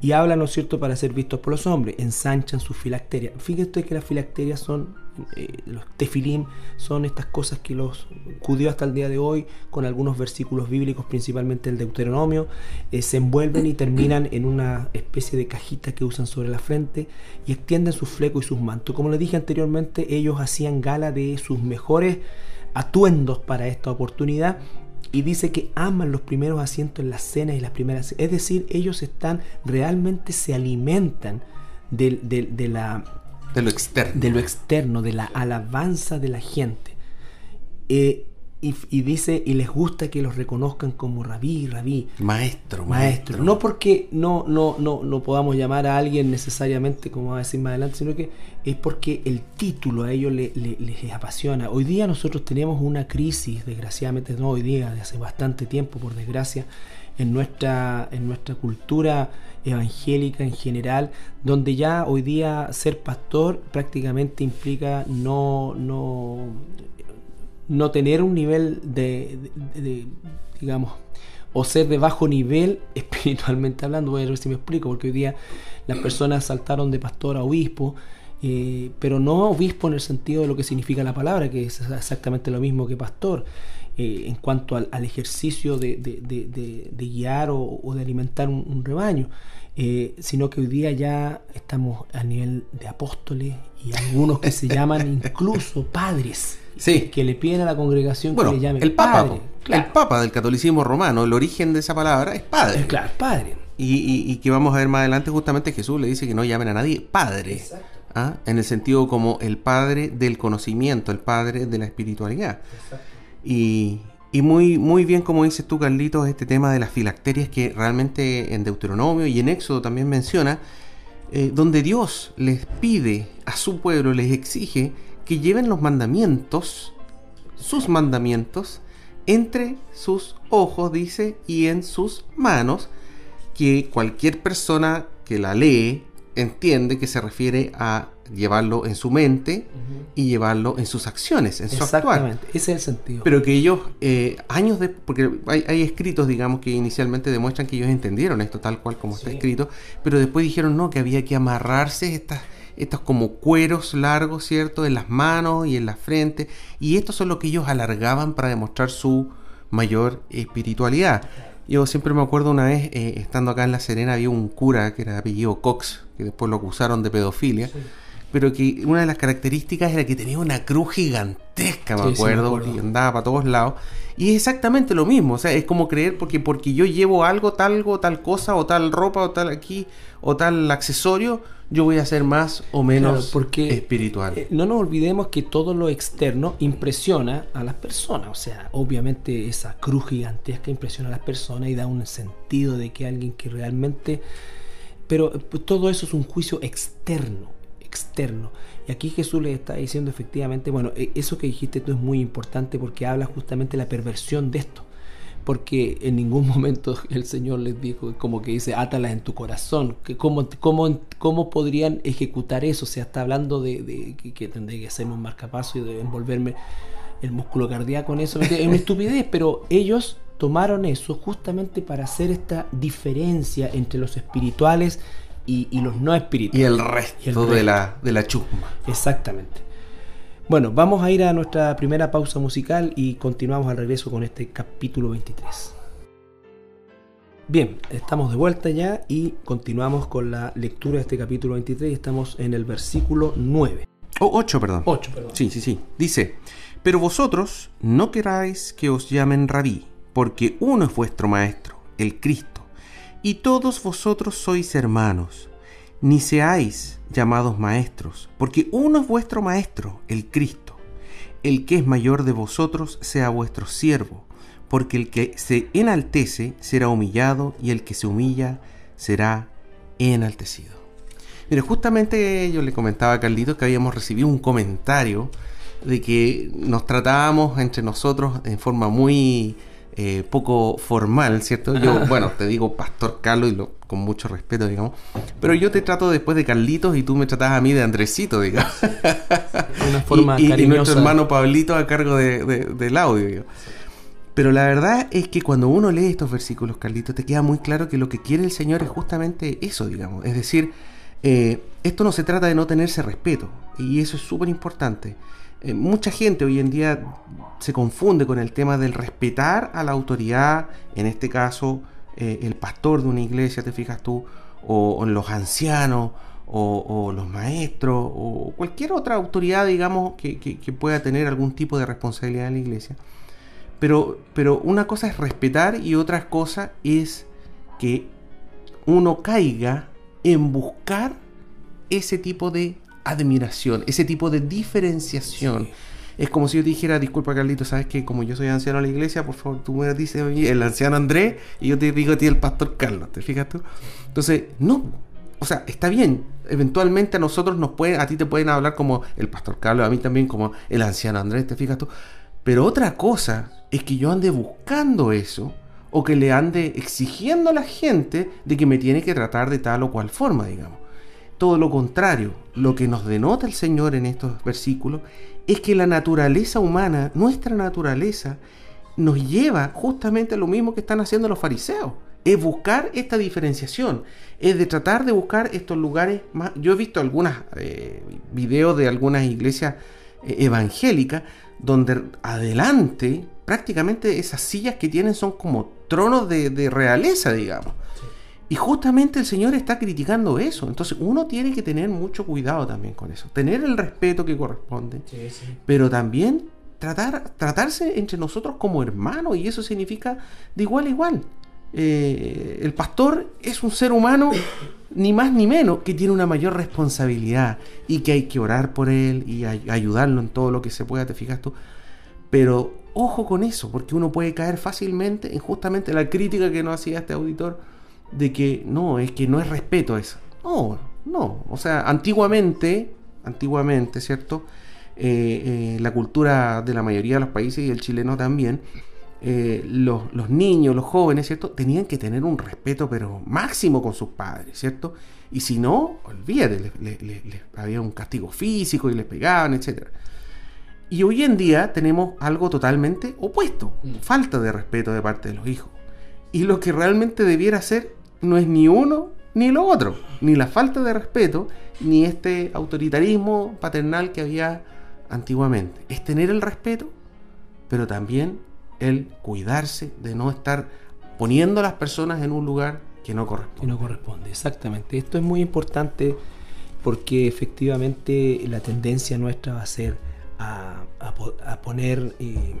y hablan, ¿no es cierto?, para ser vistos por los hombres, ensanchan sus filacterias. Fíjate que las filacterias son, eh, los tefilim, son estas cosas que los judíos hasta el día de hoy, con algunos versículos bíblicos, principalmente el Deuteronomio, eh, se envuelven y terminan en una especie de cajita que usan sobre la frente y extienden sus flecos y sus mantos. Como les dije anteriormente, ellos hacían gala de sus mejores atuendos para esta oportunidad y dice que aman los primeros asientos en las cenas y las primeras. Es decir, ellos están, realmente se alimentan de, de, la,
de lo externo.
De lo externo, de la alabanza de la gente. Eh, y, dice, y les gusta que los reconozcan como rabí, rabí.
Maestro,
maestro. No porque no, no, no, no podamos llamar a alguien necesariamente, como va a decir más adelante, sino que es porque el título a ellos les, les, apasiona. Hoy día nosotros tenemos una crisis, desgraciadamente, no hoy día, de hace bastante tiempo, por desgracia, en nuestra, en nuestra cultura evangélica en general, donde ya hoy día ser pastor prácticamente implica no, no no tener un nivel de, digamos, o ser de bajo nivel espiritualmente hablando, voy a ver si me explico, porque hoy día las personas saltaron de pastor a obispo, eh, pero no obispo en el sentido de lo que significa la palabra, que es exactamente lo mismo que pastor, eh, en cuanto al, ejercicio de, guiar o, de alimentar un, rebaño, eh, sino que hoy día ya estamos a nivel de apóstoles y algunos que se llaman incluso padres
sí.
que le piden a la congregación que le llame
el Papa. El Papa del catolicismo romano, el origen de esa palabra es padre.
claro, padre.
Y, que vamos a ver más adelante, justamente Jesús le dice que no llamen a nadie padre. ¿ah? En el sentido como el padre del conocimiento, el padre de la espiritualidad. Y, muy, muy bien, como dices tú, Carlitos, este tema de las filacterias que realmente en Deuteronomio y en Éxodo también menciona, eh, donde Dios les pide a su pueblo, les exige que lleven los mandamientos, sus mandamientos, entre sus ojos, dice, y en sus manos, que cualquier persona que la lee entiende que se refiere a llevarlo en su mente y llevarlo en sus acciones, en su
Exactamente, ese es el sentido.
Pero que ellos, eh, años de, porque hay, escritos, digamos, que inicialmente demuestran que ellos entendieron esto tal cual como está escrito, pero después dijeron no, que había que amarrarse estas estos como cueros largos, ¿cierto? En las manos y en la frente. Y estos son lo que ellos alargaban para demostrar su mayor espiritualidad. Yo siempre me acuerdo una vez, eh, estando acá en La Serena, había un cura que era apellido Cox, que después lo acusaron de pedofilia. Pero que una de las características era que tenía una cruz gigantesca, me acuerdo, y andaba para todos lados. Y es exactamente lo mismo, o sea, es como creer porque, porque yo llevo algo, tal, tal cosa, o tal ropa, o tal aquí, o tal accesorio, yo voy a ser más o menos porque, espiritual.
Eh, no nos olvidemos que todo lo externo impresiona a las personas. O sea, obviamente esa cruz gigantesca impresiona a las personas y da un sentido de que alguien que realmente... Pero pues, todo eso es un juicio externo, externo. Y aquí Jesús le está diciendo efectivamente, bueno, e, eso que dijiste tú es muy importante porque habla justamente de la perversión de esto. Porque en ningún momento el Señor les dijo, como que dice, átalas en tu corazón, que cómo, cómo, cómo podrían ejecutar eso, o sea, está hablando de, que, tendría que hacerme un marcapaso y de envolverme el músculo cardíaco en eso, es una estupidez, pero ellos tomaron eso justamente para hacer esta diferencia entre los espirituales y, los no espirituales.
Y el resto, De, la, de la chusma.
Exactamente. Bueno, vamos a ir a nuestra primera pausa musical y continuamos al regreso con este capítulo 23. Bien, estamos de vuelta ya y continuamos con la lectura de este capítulo 23 y estamos en el versículo 9.
Oh, 8, perdón.
8, perdón.
Sí, sí, sí. Dice, pero vosotros no queráis que os llamen rabí, porque uno es vuestro maestro, el Cristo, y todos vosotros sois hermanos. Ni seáis llamados maestros, porque uno es vuestro maestro, el Cristo. El que es mayor de vosotros sea vuestro siervo porque el que se enaltece será humillado y el que se humilla será enaltecido. Mire, justamente yo le comentaba a Carlitos que habíamos recibido un comentario de que nos tratábamos entre nosotros en forma muy eh, poco formal, ¿cierto? Yo, bueno, te digo Pastor Carlos y lo, con mucho respeto, digamos, pero yo te trato después de Carlitos y tú me tratas a mí de Andresito, digamos.
Una forma
y, y, nuestro hermano Pablito a cargo de, del audio, digamos. Pero la verdad es que cuando uno lee estos versículos, Carlito, te queda muy claro que lo que quiere el Señor es justamente eso, digamos. Es decir, eh, esto no se trata de no tenerse respeto, y eso es súper importante. Eh, mucha gente hoy en día se confunde con el tema del respetar a la autoridad, en este caso eh, el pastor de una iglesia, te fijas tú, o, los ancianos, o, los maestros, o cualquier otra autoridad, digamos, que, que pueda tener algún tipo de responsabilidad en la iglesia. Pero, pero una cosa es respetar y otra cosa es que uno caiga en buscar ese tipo de admiración, ese tipo de diferenciación. Es como si yo dijera, disculpa Carlito, sabes que como yo soy anciano de la iglesia, por favor, tú me dices a mí el anciano Andrés y yo te digo a ti el pastor Carlos, ¿te fijas tú? Entonces, no, o sea, está bien, eventualmente a nosotros nos pueden, a ti te pueden hablar como el pastor Carlos, a mí también como el anciano Andrés, ¿te fijas tú? Pero otra cosa es que yo ande buscando eso o que le ande exigiendo a la gente de que me tiene que tratar de tal o cual forma, digamos. Todo lo contrario, lo que nos denota el Señor en estos versículos es que la naturaleza humana, nuestra naturaleza, nos lleva justamente a lo mismo que están haciendo los fariseos. Es buscar esta diferenciación, es de tratar de buscar estos lugares más... Yo he visto algunos eh, videos de algunas iglesias eh, evangélicas donde adelante prácticamente esas sillas que tienen son como tronos de, realeza, digamos. Y justamente el Señor está criticando eso. Entonces uno tiene que tener mucho cuidado también con eso. Tener el respeto que corresponde. Pero también tratar, tratarse entre nosotros como hermanos. Y eso significa de igual a igual. Eh, el pastor es un ser humano, ni más ni menos, que tiene una mayor responsabilidad y que hay que orar por él y ayudarlo en todo lo que se pueda, te fijas tú. Pero ojo con eso, porque uno puede caer fácilmente en justamente la crítica que nos hacía este auditor de que no, es que no es respeto eso. No, no. O sea, antiguamente, antiguamente, ¿cierto? Eh, eh, la cultura de la mayoría de los países y el chileno también eh, los, niños, los jóvenes, ¿cierto? Tenían que tener un respeto, pero máximo con sus padres, ¿cierto? Y si no, olvídate, les, había un castigo físico y les pegaban, etc. Y hoy en día tenemos algo totalmente opuesto, mm. falta de respeto de parte de los hijos. Y lo que realmente debiera ser no es ni uno ni lo otro, ni la falta de respeto, ni este autoritarismo paternal que había antiguamente. Es tener el respeto, pero también el cuidarse de no estar poniendo a las personas en un lugar que no corresponde.
Que no corresponde, exactamente. Esto es muy importante porque efectivamente la tendencia nuestra va a ser a, poner eh,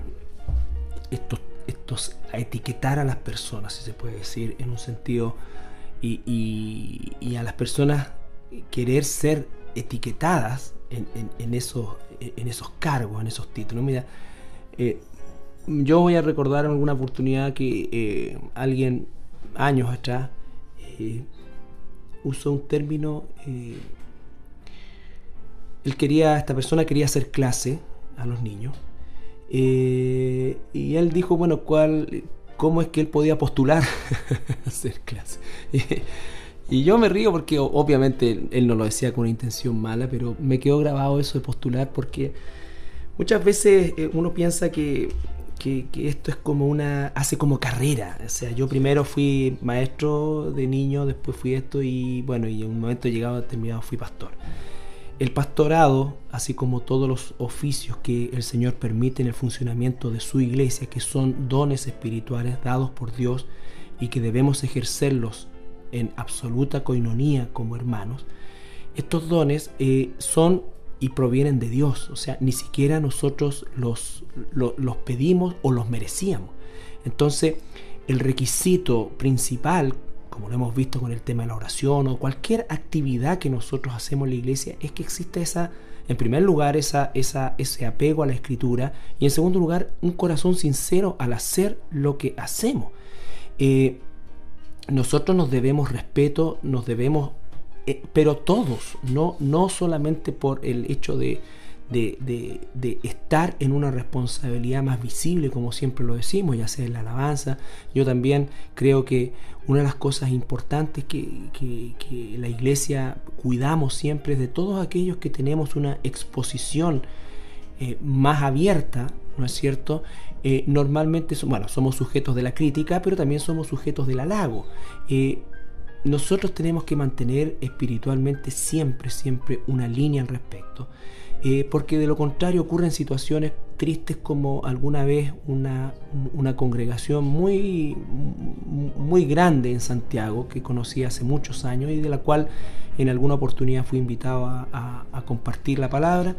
estos, a etiquetar a las personas, si se puede decir, en un sentido, y, a las personas querer ser etiquetadas en, esos, en esos cargos, en esos títulos. Mira, eh, yo voy a recordar en alguna oportunidad que eh, alguien años atrás eh, usó un término. Eh, él quería, esta persona quería hacer clase a los niños. Y él dijo, bueno, ¿cuál, ¿cómo es que él podía postular a hacer clase? Y yo me río porque obviamente él no lo decía con una intención mala, pero me quedó grabado eso de postular porque muchas veces uno piensa que que, esto es como una, hace como carrera. O sea, yo primero fui maestro de niño, después fui esto y bueno, y en un momento llegado terminado fui pastor. El pastorado, así como todos los oficios que el Señor permite en el funcionamiento de su iglesia, que son dones espirituales dados por Dios y que debemos ejercerlos en absoluta coinonía como hermanos, estos dones eh, son y provienen de Dios. O sea, ni siquiera nosotros los, los, pedimos o los merecíamos. Entonces, el requisito principal, como lo hemos visto con el tema de la oración o cualquier actividad que nosotros hacemos en la iglesia, es que existe esa, en primer lugar, esa, esa, ese apego a la escritura y en segundo lugar, un corazón sincero al hacer lo que hacemos. Eh, nosotros nos debemos respeto, nos debemos eh, pero todos, no, no solamente por el hecho de, de, estar en una responsabilidad más visible, como siempre lo decimos, ya sea en la alabanza. Yo también creo que una de las cosas importantes que, que, la iglesia cuidamos siempre es de todos aquellos que tenemos una exposición eh, más abierta, ¿no es cierto? Eh, normalmente bueno, somos sujetos de la crítica, pero también somos sujetos del halago nosotros tenemos que mantener espiritualmente siempre, siempre una línea al respecto. Eh, porque de lo contrario ocurren situaciones tristes como alguna vez una, congregación muy, muy grande en Santiago que conocí hace muchos años y de la cual en alguna oportunidad fui invitado a, compartir la palabra.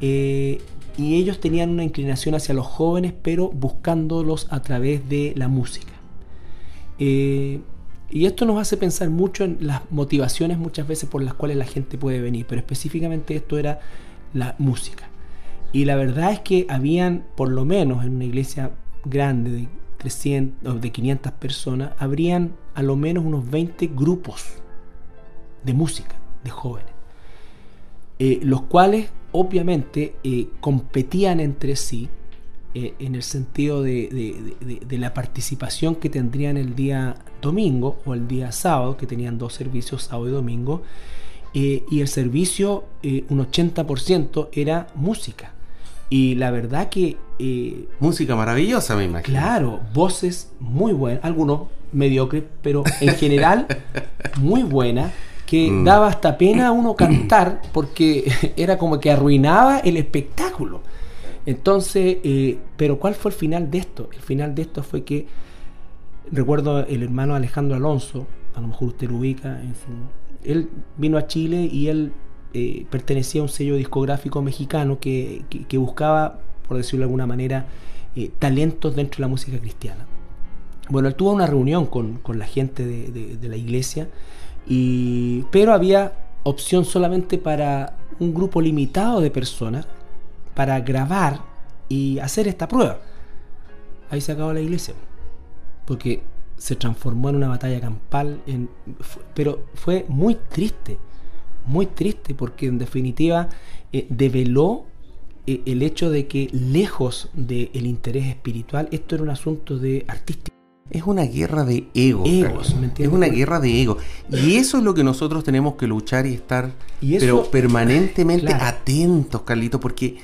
Eh, y ellos tenían una inclinación hacia los jóvenes, pero buscándolos a través de la música. Eh, y esto nos hace pensar mucho en las motivaciones muchas veces por las cuales la gente puede venir, pero específicamente esto era la música. Y la verdad es que habían, por lo menos en una iglesia grande de 300 de 500 personas, habrían a lo menos unos 20 grupos de música de jóvenes, eh, los cuales obviamente eh, competían entre sí eh, en el sentido de, la participación que tendrían el día domingo o el día sábado, que tenían dos servicios, sábado y domingo, eh, y el servicio, eh, un 80% era música. Y la verdad que...
música maravillosa, me imagino.
Claro, voces muy buenas, algunos mediocres, pero en general muy buenas que mm. daba hasta pena a uno cantar porque era como que arruinaba el espectáculo. Entonces, eh, pero ¿cuál fue el final de esto? El final de esto fue que, recuerdo el hermano Alejandro Alonso, a lo mejor usted lo ubica, en él vino a Chile y él eh, pertenecía a un sello discográfico mexicano que, buscaba, por decirlo de alguna manera, eh, talentos dentro de la música cristiana. Bueno, él tuvo una reunión con, la gente de, de, la iglesia, y, pero había opción solamente para un grupo limitado de personas para grabar y hacer esta prueba. Ahí se acabó la iglesia. Porque se transformó en una batalla campal. En, pero fue muy triste. Muy triste porque en definitiva eh, develó eh, el hecho de que lejos del interés espiritual, esto era un asunto de artístico.
Es una guerra de egos. es una guerra de ego. Y eso es lo que nosotros tenemos que luchar y estar pero permanentemente atentos, Carlito, porque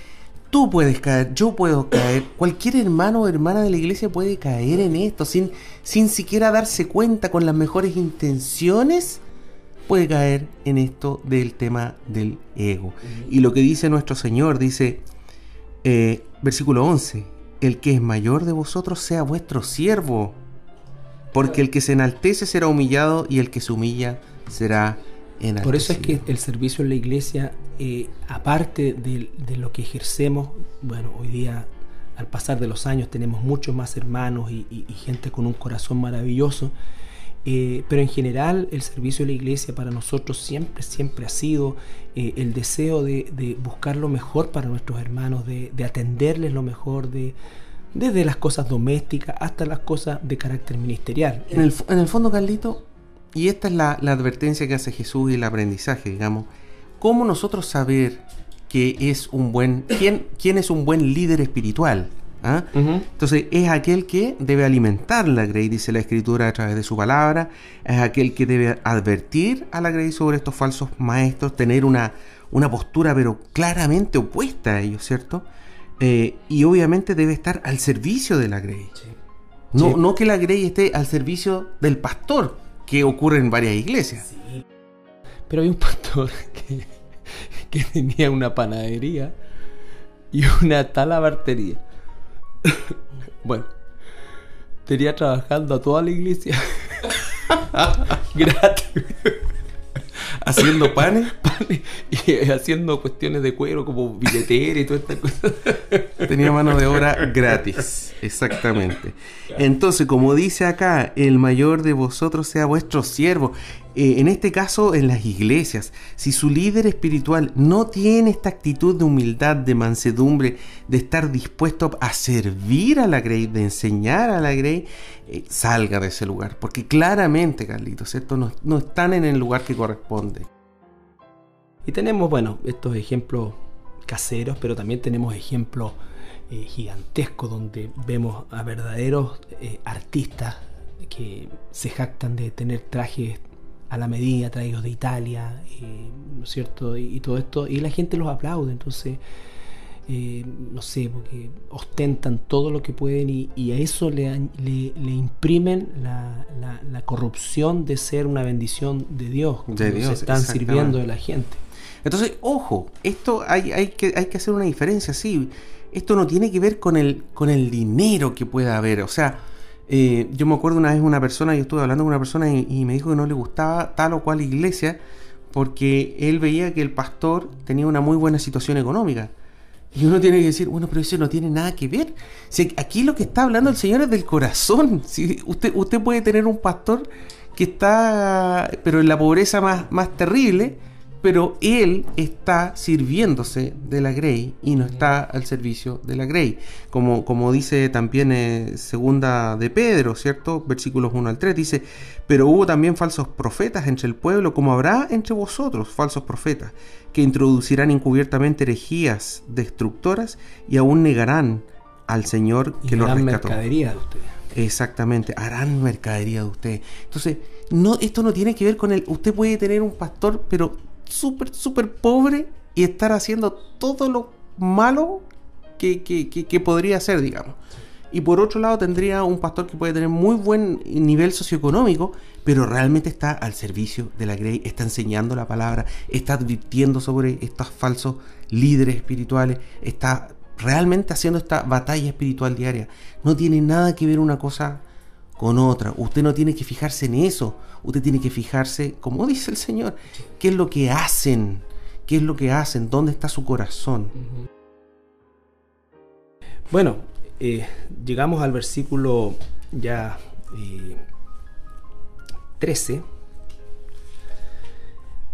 Tú puedes caer, yo puedo caer, cualquier hermano o hermana de la iglesia puede caer en esto sin, sin siquiera darse cuenta con las mejores intenciones, puede caer en esto del tema del ego. Y lo que dice nuestro Señor, dice, eh, versículo 11, el que es mayor de vosotros sea vuestro siervo, porque el que se enaltece será humillado y el que se humilla será.
Por eso es que el servicio en la iglesia eh, aparte de, lo que ejercemos, bueno, hoy día al pasar de los años tenemos muchos más hermanos y, gente con un corazón maravilloso, eh, pero en general el servicio de la iglesia para nosotros siempre, siempre ha sido eh, el deseo de, buscar lo mejor para nuestros hermanos, de, atenderles lo mejor, de, desde las cosas domésticas hasta las cosas de carácter ministerial.
En el, en el fondo, Carlito, y esta es la, la advertencia que hace Jesús y el aprendizaje, digamos, ¿cómo nosotros saber que es un buen, quién, quién es un buen líder espiritual? ¿Ah? Entonces es aquel que debe alimentar la Grey, dice la escritura a través de su palabra, es aquel que debe advertir a la Grey sobre estos falsos maestros, tener una, una postura pero claramente opuesta a ellos, ¿cierto? Eh, y obviamente debe estar al servicio de la Grey. No, no que la Grey esté al servicio del pastor, que ocurre en varias iglesias.
Pero hay un pastor que, que tenía una panadería y una talabartería. bueno, tenía trabajando a toda la iglesia gratis.
Haciendo panes.
y haciendo cuestiones de cuero como billetera y todas estas cosas.
Tenía mano de obra gratis, exactamente. Entonces, como dice acá, el mayor de vosotros sea vuestro siervo. Eh, en este caso, en las iglesias, si su líder espiritual no tiene esta actitud de humildad, de mansedumbre, de estar dispuesto a servir a la Grey, de enseñar a la Grey, eh, salga de ese lugar. Porque claramente, Carlitos, estos no, no están en el lugar que corresponde.
Y tenemos, bueno, estos ejemplos caseros, pero también tenemos ejemplos eh, gigantescos donde vemos a verdaderos artistas que se jactan de tener trajes a la medida traídos de Italia, eh, ¿no es cierto? Y, todo esto, y la gente los aplaude, entonces, no sé, porque ostentan todo lo que pueden y, a eso le, le, imprimen la, la, corrupción de ser una bendición de Dios,
de Dios, se
están sirviendo de la gente.
Entonces, ojo, esto hay, hay, que, hay que hacer una diferencia, sí esto no tiene que ver con el, con el dinero que pueda haber. O sea, eh, yo me acuerdo una vez una persona, yo estuve hablando con una persona y, me dijo que no le gustaba tal o cual iglesia porque él veía que el pastor tenía una muy buena situación económica. Y uno tiene que decir, bueno, pero eso no tiene nada que ver. Si aquí lo que está hablando el Señor es del corazón. Si usted, usted puede tener un pastor que está, pero en la pobreza más, más terrible, pero él está sirviéndose de la Grey y no está al servicio de la Grey. Como, como dice también eh, segunda de Pedro, ¿cierto? Versículos 1 al 3 dice, pero hubo también falsos profetas entre el pueblo, como habrá entre vosotros falsos profetas, que introducirán encubiertamente herejías destructoras y aún negarán al Señor que los rescató.
mercadería de ustedes.
Exactamente, harán mercadería de usted. Entonces, no, esto no tiene que ver con el. Usted puede tener un pastor, pero súper, súper pobre y estar haciendo todo lo malo que, que, podría hacer, digamos. Y por otro lado tendría un pastor que puede tener muy buen nivel socioeconómico, pero realmente está al servicio de la Grey, está enseñando la palabra, está advirtiendo sobre estos falsos líderes espirituales, está realmente haciendo esta batalla espiritual diaria. No tiene nada que ver una cosa con otra. Usted no tiene que fijarse en eso. Usted tiene que fijarse, como dice el Señor, qué es lo que hacen, qué es lo que hacen, dónde está su corazón.
Bueno, eh, llegamos al versículo ya 13. Eh,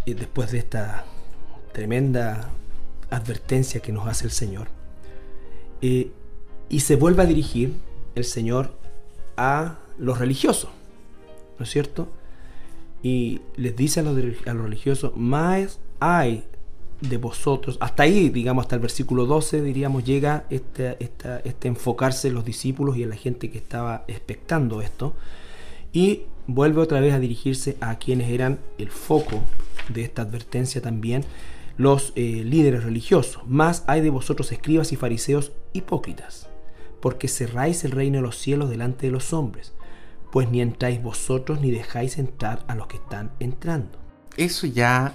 y después de esta tremenda advertencia que nos hace el Señor. Eh, y se vuelve a dirigir el Señor a los religiosos, ¿no es cierto? Y les dice a los, religiosos, más hay de vosotros, hasta ahí, digamos, hasta el versículo 12, diríamos, llega este, enfocarse en los discípulos y en la gente que estaba expectando esto, y vuelve otra vez a dirigirse a quienes eran el foco de esta advertencia también, los eh, líderes religiosos. Más hay de vosotros escribas y fariseos hipócritas, porque cerráis el reino de los cielos delante de los hombres pues ni entráis vosotros ni dejáis entrar a los que están entrando.
Eso ya...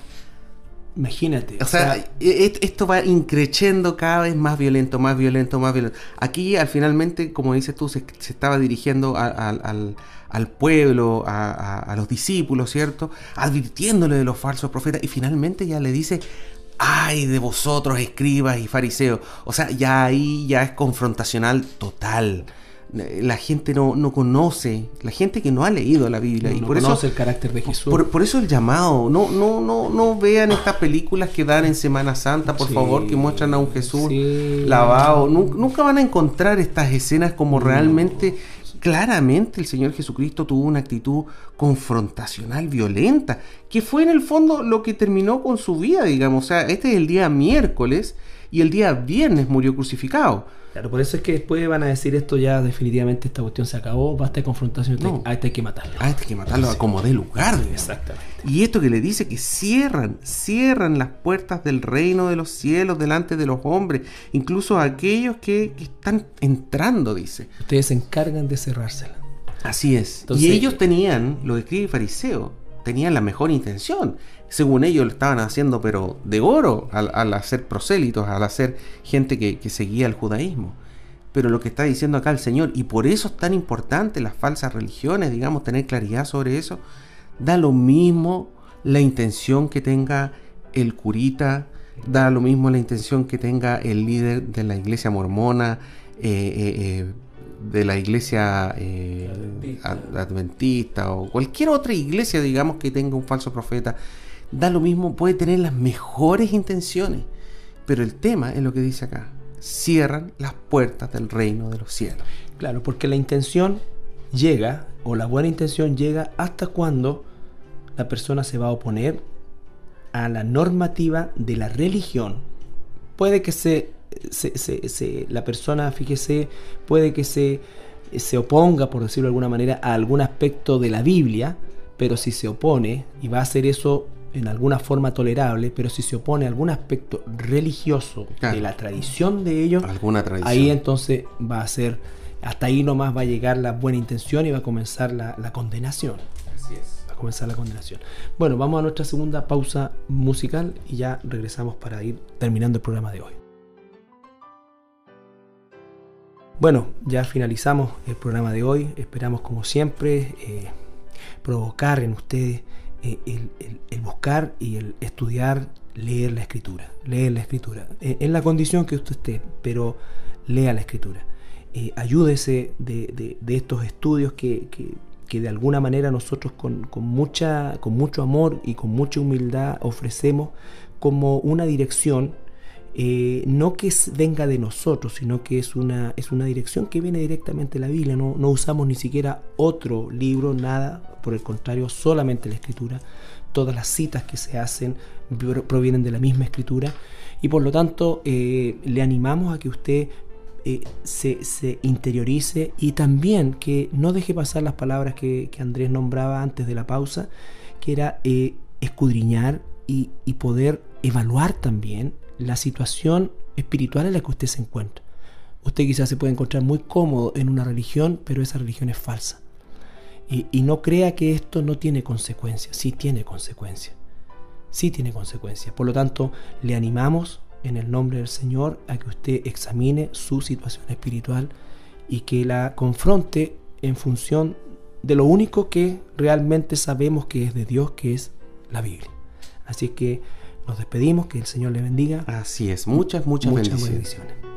Imagínate.
O, sea, e, e, esto va increciendo cada vez más violento, más violento, más violento. Aquí, al finalmente, como dices tú, se, estaba dirigiendo al, pueblo, a, los discípulos, ¿cierto? Advirtiéndole de los falsos profetas. Y finalmente ya le dice, ay de vosotros, escribas y fariseos. O sea, ya ahí ya es confrontacional total la gente no, no, conoce, la gente que no ha leído la Biblia.
y por conoce el carácter de Jesús.
Por, eso el llamado, no, no, no, no vean estas películas que dan en Semana Santa, por favor, que muestran a un Jesús lavado. Nunca, van a encontrar estas escenas como realmente, claramente el Señor Jesucristo tuvo una actitud confrontacional, violenta, que fue en el fondo lo que terminó con su vida, digamos. O sea, este es el día miércoles y el día viernes murió crucificado.
Claro, por eso es que después van a decir esto ya definitivamente esta cuestión se acabó, basta de confrontación,
No.
a este hay que matarlo.
Hay que matarlo a como dé lugar. digamos.
Exactamente.
Y esto que le dice que cierran, cierran las puertas del reino de los cielos delante de los hombres, incluso aquellos que, que están entrando, dice.
Ustedes se encargan de cerrársela.
Así es.
Entonces-
y ellos tenían, los escribas y fariseos, tenían la mejor intención. Según ellos lo estaban haciendo, pero de oro, al, al hacer prosélitos, al hacer gente que, que seguía el judaísmo. Pero lo que está diciendo acá el Señor, y por eso es tan importante las falsas religiones, digamos, tener claridad sobre eso, da lo mismo la intención que tenga el curita, da lo mismo la intención que tenga el líder de la iglesia mormona, eh, eh, eh, de la iglesia
Adventista.
ad- adventista o cualquier otra iglesia, digamos, que tenga un falso profeta, da lo mismo, puede tener las mejores intenciones. Pero el tema es lo que dice acá. Cierran las puertas del reino de los cielos.
Claro, porque la intención llega, o la buena intención llega hasta cuando la persona se va a oponer a la normativa de la religión. Puede que se, la persona, fíjese, puede que se, se oponga, por decirlo de alguna manera, a algún aspecto de la Biblia, pero si se opone, y va a hacer eso en alguna forma tolerable, pero si se opone a algún aspecto religioso
Claro.
de la tradición de ellos,
Alguna tradición.
Ahí entonces va a ser, hasta ahí nomás va a llegar la buena intención y va a comenzar la, la condenación.
Así es.
Va a comenzar la condenación. Bueno, vamos a nuestra segunda pausa musical y ya regresamos para ir terminando el programa de hoy. Bueno, ya finalizamos el programa de hoy. Esperamos como siempre eh, provocar en ustedes eh, el, buscar y el estudiar, leer la escritura. Leer la escritura. Eh, en la condición que usted esté, pero lea la escritura. Eh, ayúdese de, de- de estos estudios que, que- que de alguna manera nosotros con, con mucha, con mucho amor y con mucha humildad ofrecemos como una dirección eh, no que venga de nosotros, sino que es una, es una dirección que viene directamente de la Biblia. No, usamos ni siquiera otro libro, nada, por el contrario, solamente la escritura. Todas las citas que se hacen pro- provienen de la misma escritura y por lo tanto eh, le animamos a que usted eh, se, se interiorice y también que no deje pasar las palabras que, Andrés nombraba antes de la pausa, que era escudriñar y, y poder evaluar también la situación espiritual en la que usted se encuentra. Usted quizás se puede encontrar muy cómodo en una religión, pero esa religión es falsa. Y, no crea que esto no tiene consecuencias. Sí tiene consecuencias. Sí tiene consecuencias. Por lo tanto, le animamos en el nombre del Señor a que usted examine su situación espiritual y que la confronte en función de lo único que realmente sabemos que es de Dios, que es la Biblia. Así que nos despedimos, que el Señor le bendiga.
Así es. Muchas, muchas,
Muchas
bendiciones.
bendiciones.